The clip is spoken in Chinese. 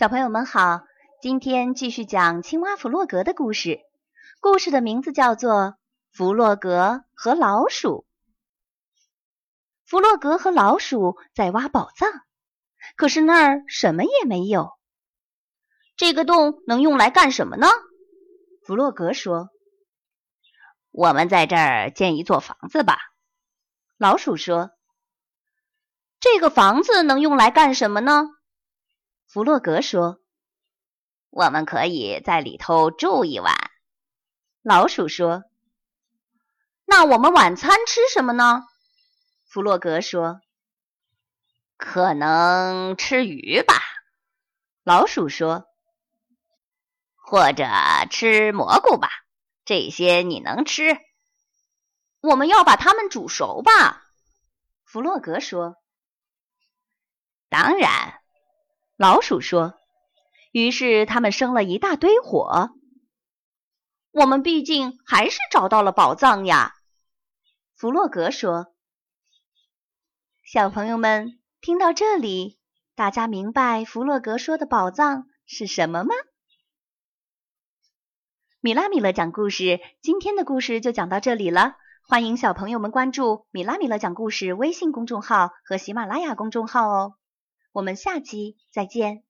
小朋友们好，今天继续讲青蛙弗洛格的故事。故事的名字叫做《弗洛格和老鼠》。弗洛格和老鼠在挖宝藏，可是那儿什么也没有。这个洞能用来干什么呢？弗洛格说：“我们在这儿建一座房子吧。”老鼠说：“这个房子能用来干什么呢？”弗洛格说：“我们可以在里头住一晚。”老鼠说：“那我们晚餐吃什么呢？”弗洛格说：“可能吃鱼吧。”老鼠说：“或者吃蘑菇吧，这些你能吃。”我们要把它们煮熟吧。”弗洛格说：“当然。”老鼠说：“于是他们生了一大堆火。我们毕竟还是找到了宝藏呀。”弗洛格说：“小朋友们听到这里，大家明白弗洛格说的宝藏是什么吗？”米拉米勒讲故事，今天的故事就讲到这里了。欢迎小朋友们关注“米拉米勒讲故事”微信公众号和喜马拉雅公众号哦。我们下期再见。